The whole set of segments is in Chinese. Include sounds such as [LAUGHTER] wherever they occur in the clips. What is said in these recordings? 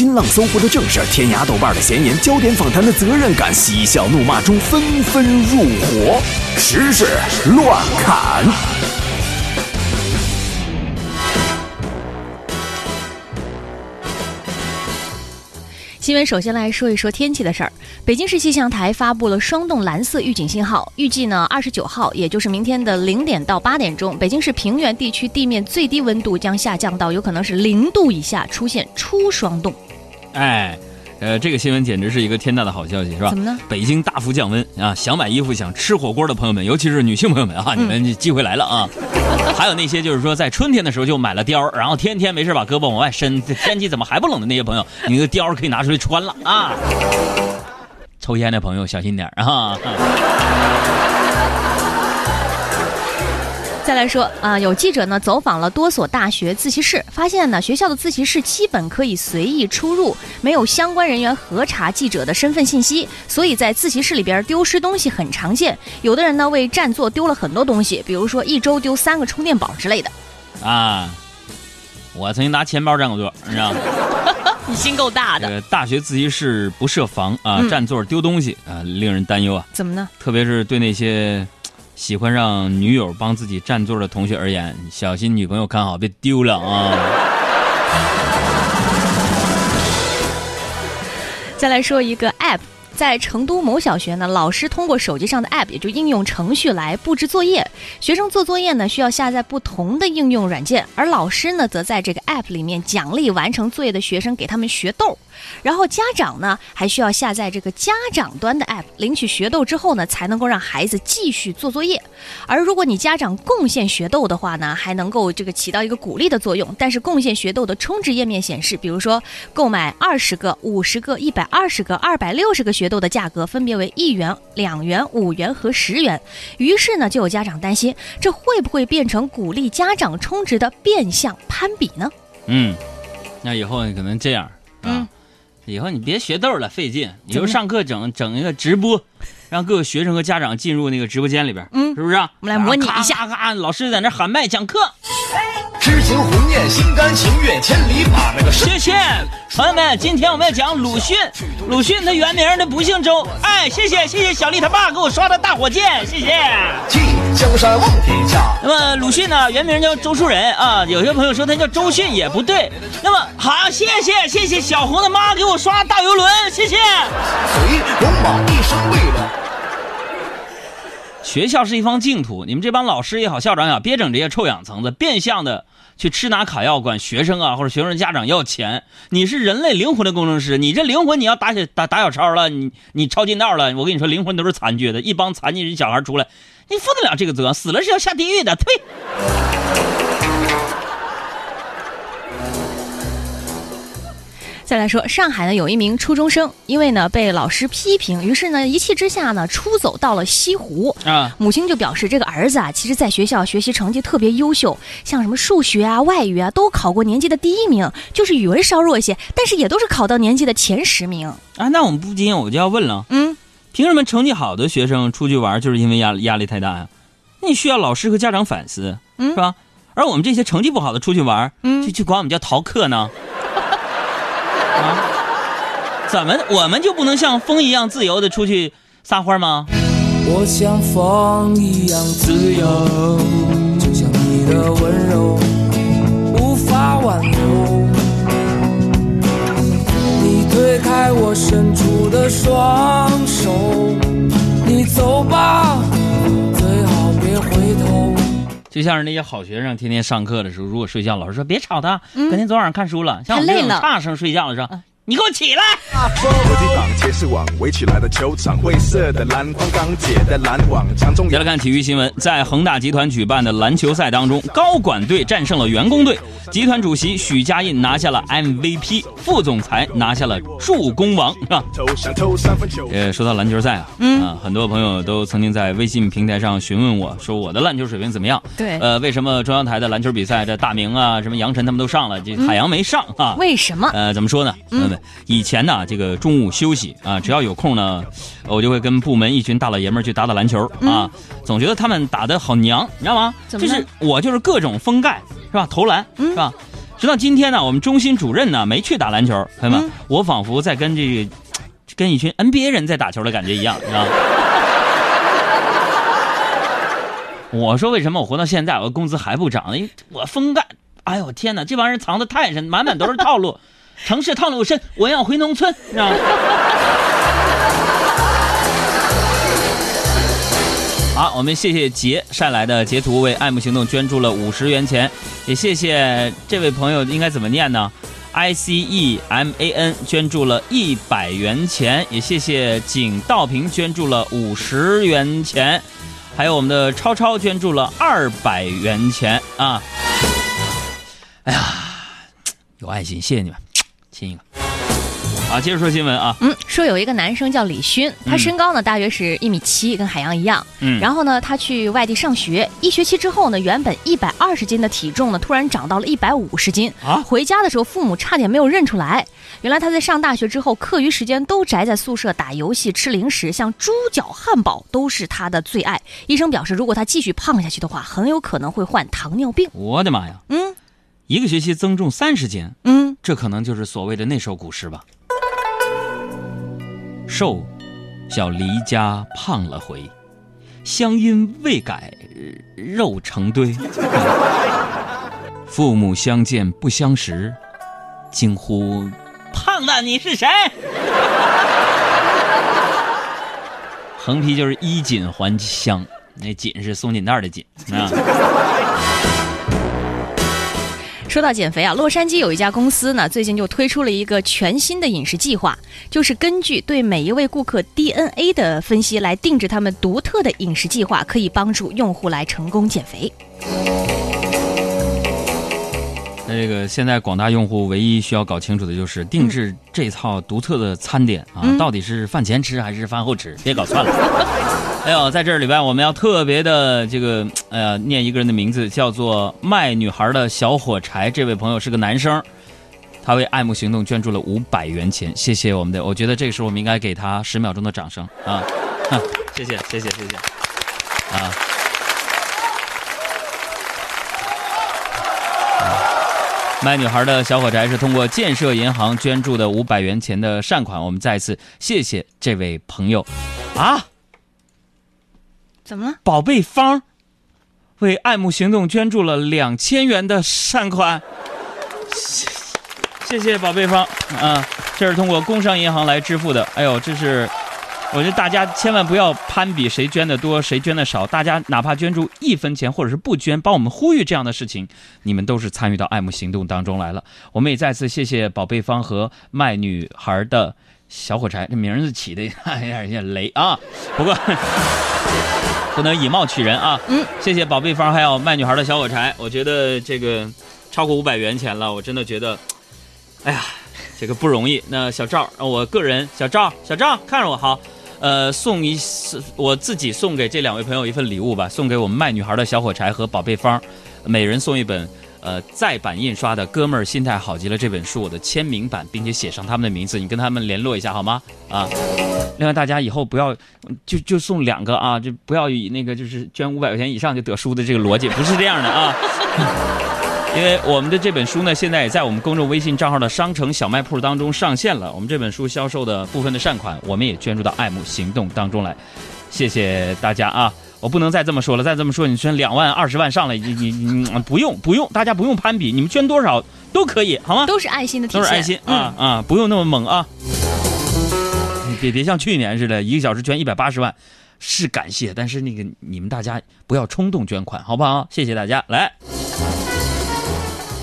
新浪搜狐的正事，天涯豆瓣的闲言，焦点访谈的责任感，嬉笑怒骂中纷纷入伙，时事乱砍。新闻首先来说一说天气的事儿。北京市气象台发布了霜冻蓝色预警信号，预计呢二十九号，也就是明天的零点到八点钟，北京市平原地区地面最低温度将下降到有可能是零度以下，出现初霜冻。哎。呃，这个新闻简直是一个天大的好消息，是吧？怎么呢？北京大幅降温啊！想买衣服、想吃火锅的朋友们，尤其是女性朋友们啊，你们机会来了啊！[LAUGHS] 还有那些就是说在春天的时候就买了貂，然后天天没事把胳膊往外伸，天气怎么还不冷的那些朋友，你的貂可以拿出来穿了啊！抽烟的朋友小心点啊！再来说啊，有记者呢走访了多所大学自习室，发现呢学校的自习室基本可以随意出入，没有相关人员核查记者的身份信息，所以在自习室里边丢失东西很常见。有的人呢为占座丢了很多东西，比如说一周丢三个充电宝之类的。啊，我曾经拿钱包占过座，你知道吗？[LAUGHS] 你心够大的。大学自习室不设防啊，占座丢东西啊，令人担忧啊。怎么呢？特别是对那些。喜欢让女友帮自己占座的同学而言，小心女朋友看好，别丢了啊！[LAUGHS] 再来说一个 app。在成都某小学呢，老师通过手机上的 App，也就应用程序来布置作业。学生做作业呢，需要下载不同的应用软件，而老师呢，则在这个 App 里面奖励完成作业的学生，给他们学豆。然后家长呢，还需要下载这个家长端的 App，领取学豆之后呢，才能够让孩子继续做作业。而如果你家长贡献学豆的话呢，还能够这个起到一个鼓励的作用。但是贡献学豆的充值页面显示，比如说购买二十个、五十个、一百二十个、二百六十个学。豆的价格分别为一元、两元、五元和十元，于是呢，就有家长担心，这会不会变成鼓励家长充值的变相攀比呢？嗯，那以后可能这样啊，以后你别学豆了，费劲，你就上课整整一个直播，让各个学生和家长进入那个直播间里边，嗯，是不是？我们来模拟一下，咔，老师在那喊麦讲课。痴情红念，心甘情愿，千里把那个。谢谢朋友们，今天我们要讲鲁迅。鲁迅他原名他不姓周。哎，谢谢谢谢小丽他爸给我刷的大火箭，谢谢。江山望天下。那么鲁迅呢，原名叫周树人啊。有些朋友说他叫周迅也不对。那么好，谢谢谢谢小红的妈给我刷大游轮，谢谢。随戎马一生为了。学校是一方净土，你们这帮老师也好，校长也好，别整这些臭氧层子，变相的去吃拿卡要，管学生啊或者学生家长要钱。你是人类灵魂的工程师，你这灵魂你要打小打打小抄了，你你抄近道了，我跟你说，灵魂都是残缺的，一帮残疾人小孩出来，你负得了这个责？死了是要下地狱的，呸！再来说，上海呢有一名初中生，因为呢被老师批评，于是呢一气之下呢出走到了西湖。啊，母亲就表示，这个儿子啊，其实在学校学习成绩特别优秀，像什么数学啊、外语啊都考过年级的第一名，就是语文稍弱一些，但是也都是考到年级的前十名。啊，那我们不禁我就要问了，嗯，凭什么成绩好的学生出去玩就是因为压压力太大呀？你需要老师和家长反思，嗯是吧？而我们这些成绩不好的出去玩，嗯，就就管我们叫逃课呢？啊，怎么我们就不能像风一样自由的出去撒欢吗？我像风一样自由，就像是那些好学生，天天上课的时候，如果睡觉，老师说别吵他，肯定昨晚上看书了。像我们这种差生睡觉的时候。你给我起来！再来看体育新闻，在恒大集团举办的篮球赛当中，高管队战胜了员工队，集团主席许家印拿下了 MVP，副总裁拿下了助攻王，是吧？呃，说到篮球赛啊，嗯啊，很多朋友都曾经在微信平台上询问我说我的篮球水平怎么样？对，呃，为什么中央台的篮球比赛这大明啊、什么杨晨他们都上了，这海洋没上啊？为什么？呃，怎么说呢？嗯。以前呢，这个中午休息啊，只要有空呢，我就会跟部门一群大老爷们儿去打打篮球啊。总觉得他们打的好娘，你知道吗？就是我就是各种封盖是吧？投篮是吧？直到今天呢，我们中心主任呢没去打篮球，朋友们，我仿佛在跟这个跟一群 NBA 人在打球的感觉一样，你知道吗？[LAUGHS] 我说为什么我活到现在，我工资还不涨？因为我封盖。哎呦天哪，这帮人藏的太深，满满都是套路，城市套路深，我要回农村，知道吗？[LAUGHS] 好，我们谢谢杰晒来的截图，为爱慕行动捐助了五十元钱，也谢谢这位朋友，应该怎么念呢？I C E M A N 捐助了一百元钱，也谢谢景道平捐助了五十元钱。还有我们的超超捐助了二百元钱啊！哎呀，有爱心，谢谢你们，亲一个。啊，接着说新闻啊。嗯，说有一个男生叫李勋，他身高呢大约是一米七，跟海洋一样。嗯。然后呢，他去外地上学，一学期之后呢，原本一百二十斤的体重呢，突然长到了一百五十斤。啊。回家的时候，父母差点没有认出来。原来他在上大学之后，课余时间都宅在宿舍打游戏、吃零食，像猪脚、汉堡都是他的最爱。医生表示，如果他继续胖下去的话，很有可能会患糖尿病。我的妈呀！嗯。一个学期增重三十斤。嗯。这可能就是所谓的那首古诗吧。瘦，小离家胖了回，乡音未改，肉成堆。[LAUGHS] 父母相见不相识，惊呼：“胖子，你是谁？”横批就是衣锦还乡，那锦是松紧带的锦啊。说到减肥啊，洛杉矶有一家公司呢，最近就推出了一个全新的饮食计划，就是根据对每一位顾客 DNA 的分析来定制他们独特的饮食计划，可以帮助用户来成功减肥。那这个现在广大用户唯一需要搞清楚的就是定制这套独特的餐点啊，到底是饭前吃还是饭后吃？[LAUGHS] 别搞错了。哎呦，在这里边我们要特别的这个，哎呀，念一个人的名字，叫做卖女孩的小火柴。这位朋友是个男生，他为爱慕行动捐助了五百元钱，谢谢我们的。我觉得这个时候我们应该给他十秒钟的掌声啊！[LAUGHS] 谢谢，谢谢，谢谢啊！卖女孩的小火柴是通过建设银行捐助的五百元钱的善款，我们再次谢谢这位朋友，啊，怎么了？宝贝方为爱慕行动捐助了两千元的善款，谢谢宝贝方啊，这是通过工商银行来支付的，哎呦，这是。我觉得大家千万不要攀比谁捐的多，谁捐的少。大家哪怕捐助一分钱，或者是不捐，帮我们呼吁这样的事情，你们都是参与到爱慕行动当中来了。我们也再次谢谢宝贝方和卖女孩的小火柴，这名字起的 [LAUGHS] 有点有点雷啊。不过不能以貌取人啊。嗯，谢谢宝贝方还有卖女孩的小火柴。我觉得这个超过五百元钱了，我真的觉得，哎呀，这个不容易。那小赵，我个人小赵，小赵看着我好。呃，送一我自己送给这两位朋友一份礼物吧，送给我们卖女孩的小火柴和宝贝方，每人送一本呃再版印刷的《哥们儿心态好极了》这本书，我的签名版，并且写上他们的名字，你跟他们联络一下好吗？啊，另外大家以后不要就就送两个啊，就不要以那个就是捐五百块钱以上就得书的这个逻辑，不是这样的啊。因为我们的这本书呢，现在也在我们公众微信账号的商城小卖铺当中上线了。我们这本书销售的部分的善款，我们也捐助到爱慕行动当中来。谢谢大家啊！我不能再这么说了，再这么说你捐两万、二十万上来，你你你不用不用，大家不用攀比，你们捐多少都可以，好吗？都是爱心的体现，都是爱心啊啊！不用那么猛啊！别别像去年似的，一个小时捐一百八十万，是感谢，但是那个你们大家不要冲动捐款，好不好？谢谢大家，来。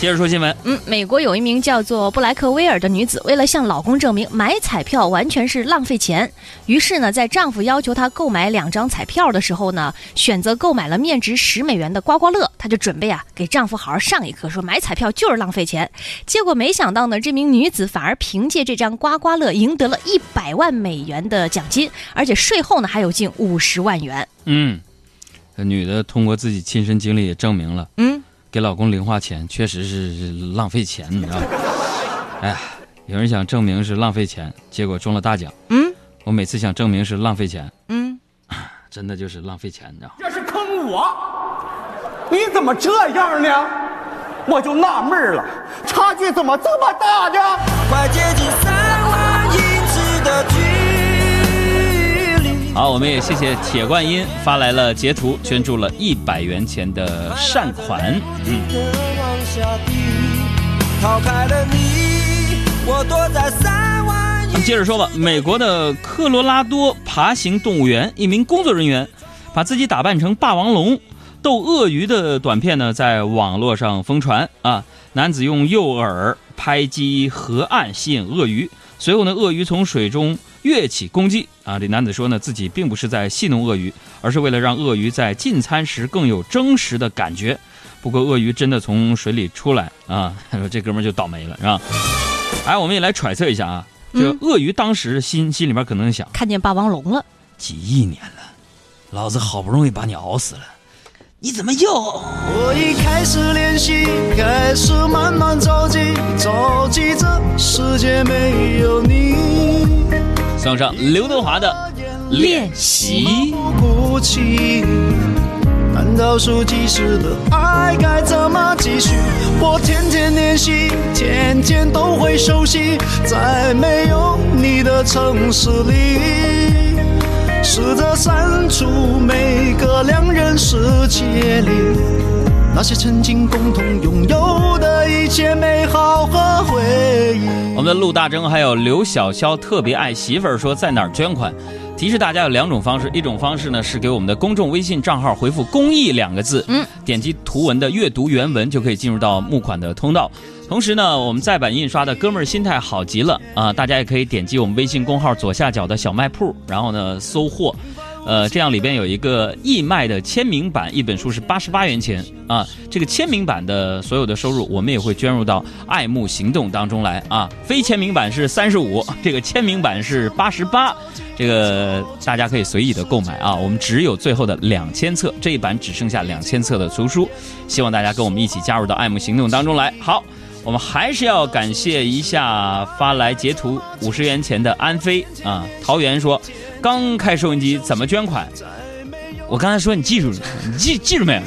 接着说新闻。嗯，美国有一名叫做布莱克威尔的女子，为了向老公证明买彩票完全是浪费钱，于是呢，在丈夫要求她购买两张彩票的时候呢，选择购买了面值十美元的刮刮乐。她就准备啊，给丈夫好好上一课，说买彩票就是浪费钱。结果没想到呢，这名女子反而凭借这张刮刮乐赢得了一百万美元的奖金，而且税后呢还有近五十万元。嗯，这女的通过自己亲身经历也证明了。嗯。给老公零花钱确实是浪费钱，你知道吗？[LAUGHS] 哎呀，有人想证明是浪费钱，结果中了大奖。嗯，我每次想证明是浪费钱，嗯，[LAUGHS] 真的就是浪费钱，你知道吗？这是坑我！你怎么这样呢？我就纳闷了，差距怎么这么大呢？快接近三万英尺的距离。好，我们也谢谢铁观音发来了截图，捐助了一百元钱的善款。嗯。咱们接着说吧，美国的科罗拉多爬行动物园一名工作人员把自己打扮成霸王龙。逗鳄鱼的短片呢，在网络上疯传啊！男子用诱饵拍击河岸，吸引鳄鱼。随后呢，鳄鱼从水中跃起攻击啊！这男子说呢，自己并不是在戏弄鳄鱼，而是为了让鳄鱼在进餐时更有真实的感觉。不过，鳄鱼真的从水里出来啊，[LAUGHS] 说这哥们就倒霉了，是吧？哎，我们也来揣测一下啊，这个鳄鱼当时心心里面可能想：看见霸王龙了，几亿年了，老子好不容易把你熬死了。你怎么又？我已开始练习，开始慢慢着急，着急这世界没有你。送上刘德华的练习。难道说即时的爱该怎么继续？我天天练习，天天都会熟悉，在没有你的城市里。试着删除每个两人世界里那些曾经共同拥有的一切美好和回忆。我们的陆大征还有刘小潇特别爱媳妇儿说在哪儿捐款？提示大家有两种方式，一种方式呢是给我们的公众微信账号回复“公益”两个字，嗯，点击图文的阅读原文就可以进入到募款的通道。同时呢，我们再版印刷的哥们儿心态好极了啊！大家也可以点击我们微信公号左下角的小卖铺，然后呢搜货，呃，这样里边有一个义卖的签名版，一本书是八十八元钱啊。这个签名版的所有的收入，我们也会捐入到爱慕行动当中来啊。非签名版是三十五，这个签名版是八十八，这个大家可以随意的购买啊。我们只有最后的两千册，这一版只剩下两千册的图书，希望大家跟我们一起加入到爱慕行动当中来。好。我们还是要感谢一下发来截图五十元钱的安飞啊！桃园说，刚开收音机怎么捐款？我刚才说你记住了，你记记住没有？[LAUGHS]